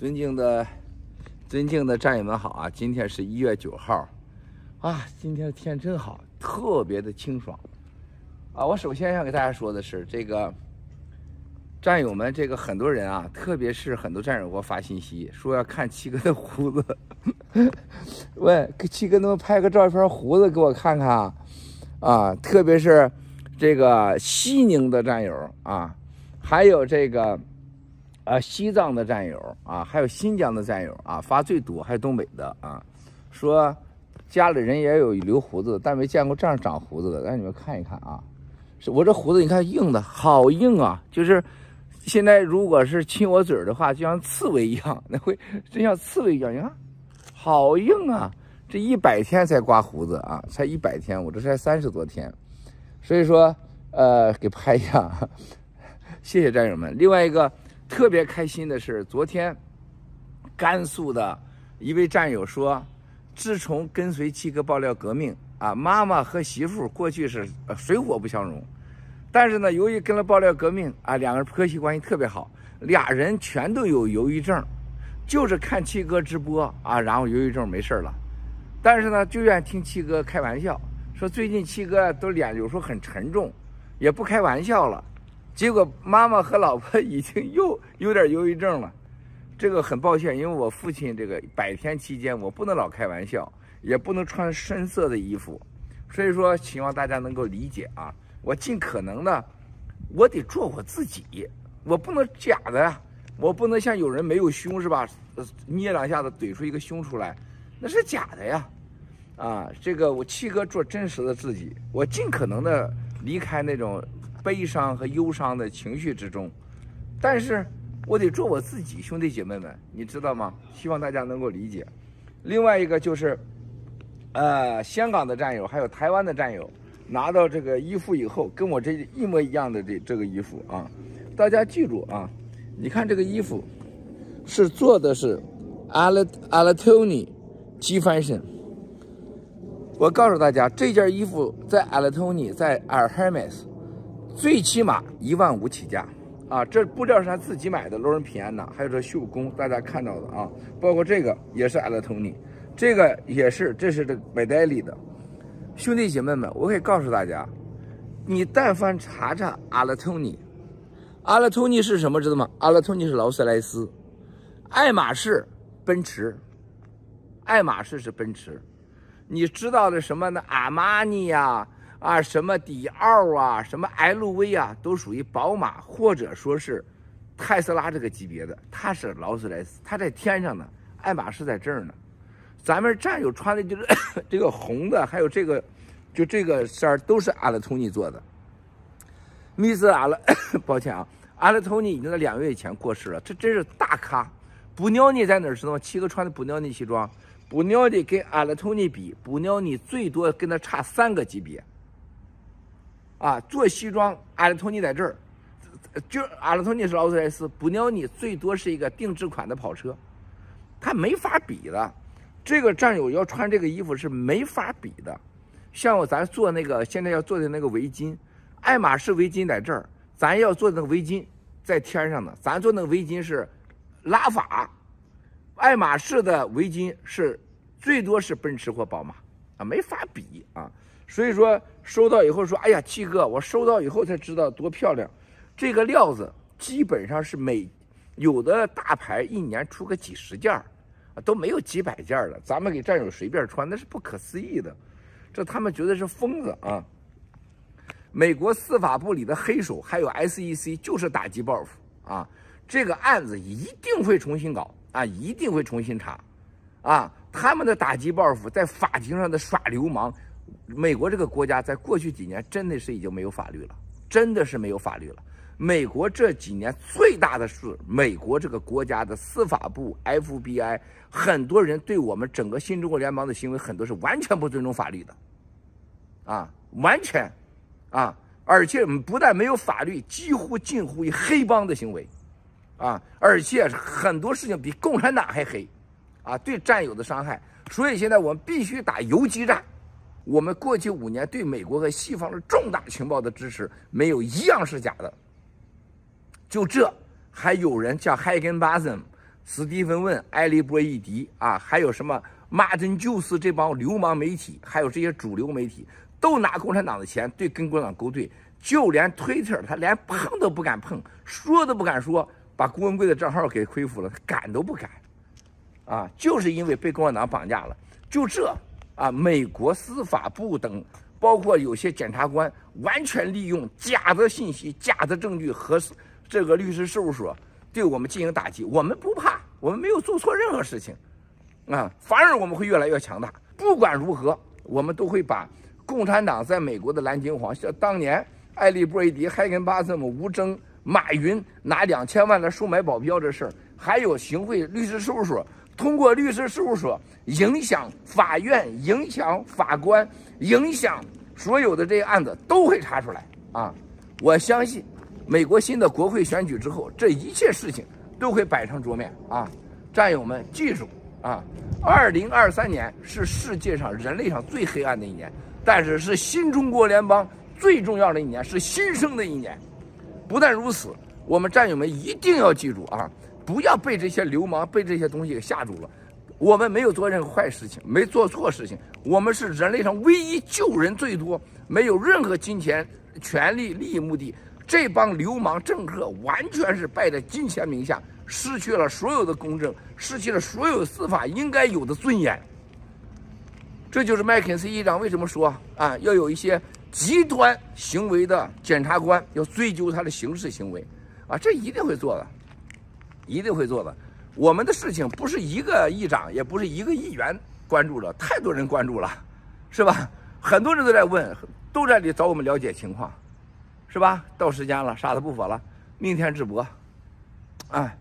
尊敬的、尊敬的战友们好啊！今天是一月九号，啊，今天天真好，特别的清爽，啊！我首先想给大家说的是，这个战友们，这个很多人啊，特别是很多战友给我发信息说要看七哥的胡子，问给七哥他们拍个照片，胡子给我看看啊？啊，特别是这个西宁的战友啊，还有这个。啊，西藏的战友啊，还有新疆的战友啊，发最多，还有东北的啊，说家里人也有留胡子，但没见过这样长胡子的，让你们看一看啊。是我这胡子，你看硬的，好硬啊！就是现在如果是亲我嘴的话，就像刺猬一样，那会真像刺猬一样，你看，好硬啊！这一百天才刮胡子啊，才一百天，我这才三十多天，所以说呃，给拍一下，谢谢战友们。另外一个。特别开心的是，昨天甘肃的一位战友说，自从跟随七哥爆料革命啊，妈妈和媳妇过去是水火不相容，但是呢，由于跟了爆料革命啊，两个人婆媳关系特别好，俩人全都有忧郁症，就是看七哥直播啊，然后忧郁症没事了，但是呢，就愿意听七哥开玩笑，说最近七哥都脸有时候很沉重，也不开玩笑了。结果妈妈和老婆已经又 有点忧郁症了，这个很抱歉，因为我父亲这个百天期间我不能老开玩笑，也不能穿深色的衣服，所以说希望大家能够理解啊，我尽可能的，我得做我自己，我不能假的呀，我不能像有人没有胸是吧，捏两下子怼出一个胸出来，那是假的呀，啊，这个我七哥做真实的自己，我尽可能的离开那种。悲伤和忧伤的情绪之中，但是我得做我自己，兄弟姐妹们，你知道吗？希望大家能够理解。另外一个就是，呃，香港的战友还有台湾的战友拿到这个衣服以后，跟我这一模一样的这这个衣服啊，大家记住啊，你看这个衣服是做的是阿拉阿拉托尼机翻身。我告诉大家，这件衣服在阿拉托尼，在阿尔海梅斯。最起码一万五起价，啊，这布料是他自己买的，罗伦皮安娜，还有这绣工，大家看到的啊，包括这个也是阿拉托尼，这个也是，这是这个麦黛丽的，兄弟姐妹们，我可以告诉大家，你但凡查查阿拉托尼，阿拉托尼是什么知道吗？阿拉托尼是劳斯莱斯，爱马仕，奔驰，爱马仕是奔驰，你知道的什么呢？阿玛尼呀。啊什么迪奥啊，什么 LV 啊，都属于宝马或者说是特斯拉这个级别的。它是劳斯莱斯，它在天上呢，爱马仕在这儿呢。咱们战友穿的就是 这个红的，还有这个，就这个衫儿都是阿拉托尼做的。密斯阿拉，抱歉啊，阿拉托尼已经在两个月以前过世了。这真是大咖。布尿尼在哪儿知道吗？七哥穿的布尿尼西装，布尿尼跟阿拉托尼比，布尿尼最多跟他差三个级别。啊，做西装，阿拉托尼在这儿，就阿拉托尼是劳斯莱斯，布尿尼最多是一个定制款的跑车，他没法比的。这个战友要穿这个衣服是没法比的。像我咱做那个现在要做的那个围巾，爱马仕围巾在这儿，咱要做那个围巾在天上呢。咱做那个围巾是拉法，爱马仕的围巾是最多是奔驰或宝马啊，没法比啊。所以说收到以后说，哎呀，七哥，我收到以后才知道多漂亮。这个料子基本上是每有的大牌一年出个几十件儿，都没有几百件儿了。咱们给战友随便穿，那是不可思议的。这他们觉得是疯子啊！美国司法部里的黑手还有 SEC 就是打击报复啊！这个案子一定会重新搞啊，一定会重新查啊！他们的打击报复在法庭上的耍流氓。美国这个国家在过去几年真的是已经没有法律了，真的是没有法律了。美国这几年最大的是美国这个国家的司法部 FBI，很多人对我们整个新中国联邦的行为很多是完全不尊重法律的，啊，完全，啊，而且不但没有法律，几乎近乎于黑帮的行为，啊，而且很多事情比共产党还黑，啊，对战友的伤害。所以现在我们必须打游击战。我们过去五年对美国和西方的重大情报的支持，没有一样是假的。就这，还有人叫海根巴森史蒂芬·温、埃利波伊迪啊，还有什么马丁·旧斯这帮流氓媒体，还有这些主流媒体，都拿共产党的钱对跟共产党勾兑，就连推特他连碰都不敢碰，说都不敢说，把郭文贵的账号给恢复了，敢都不敢，啊，就是因为被共产党绑架了，就这啊，美国司法部等，包括有些检察官，完全利用假的信息、假的证据和这个律师事务所。对我们进行打击，我们不怕，我们没有做错任何事情，啊，反而我们会越来越强大。不管如何，我们都会把共产党在美国的蓝金黄，像当年艾利波伊迪、海根巴瑟姆、吴征、马云拿两千万来收买保镖这事儿，还有行贿律师事务所通过律师事务所影响法院、影响法官、影响所有的这些案子都会查出来啊！我相信。美国新的国会选举之后，这一切事情都会摆上桌面啊！战友们记住啊，二零二三年是世界上人类上最黑暗的一年，但是是新中国联邦最重要的一年，是新生的一年。不但如此，我们战友们一定要记住啊，不要被这些流氓、被这些东西给吓住了。我们没有做任何坏事情，没做错事情，我们是人类上唯一救人最多，没有任何金钱、权利、利益目的。这帮流氓政客完全是败在金钱名下，失去了所有的公正，失去了所有司法应该有的尊严。这就是麦肯锡议长为什么说啊，要有一些极端行为的检察官要追究他的刑事行为，啊，这一定会做的，一定会做的。我们的事情不是一个议长，也不是一个议员关注了，太多人关注了，是吧？很多人都在问，都在里找我们了解情况。是吧？到时间了，啥都不说了，明天直播，哎。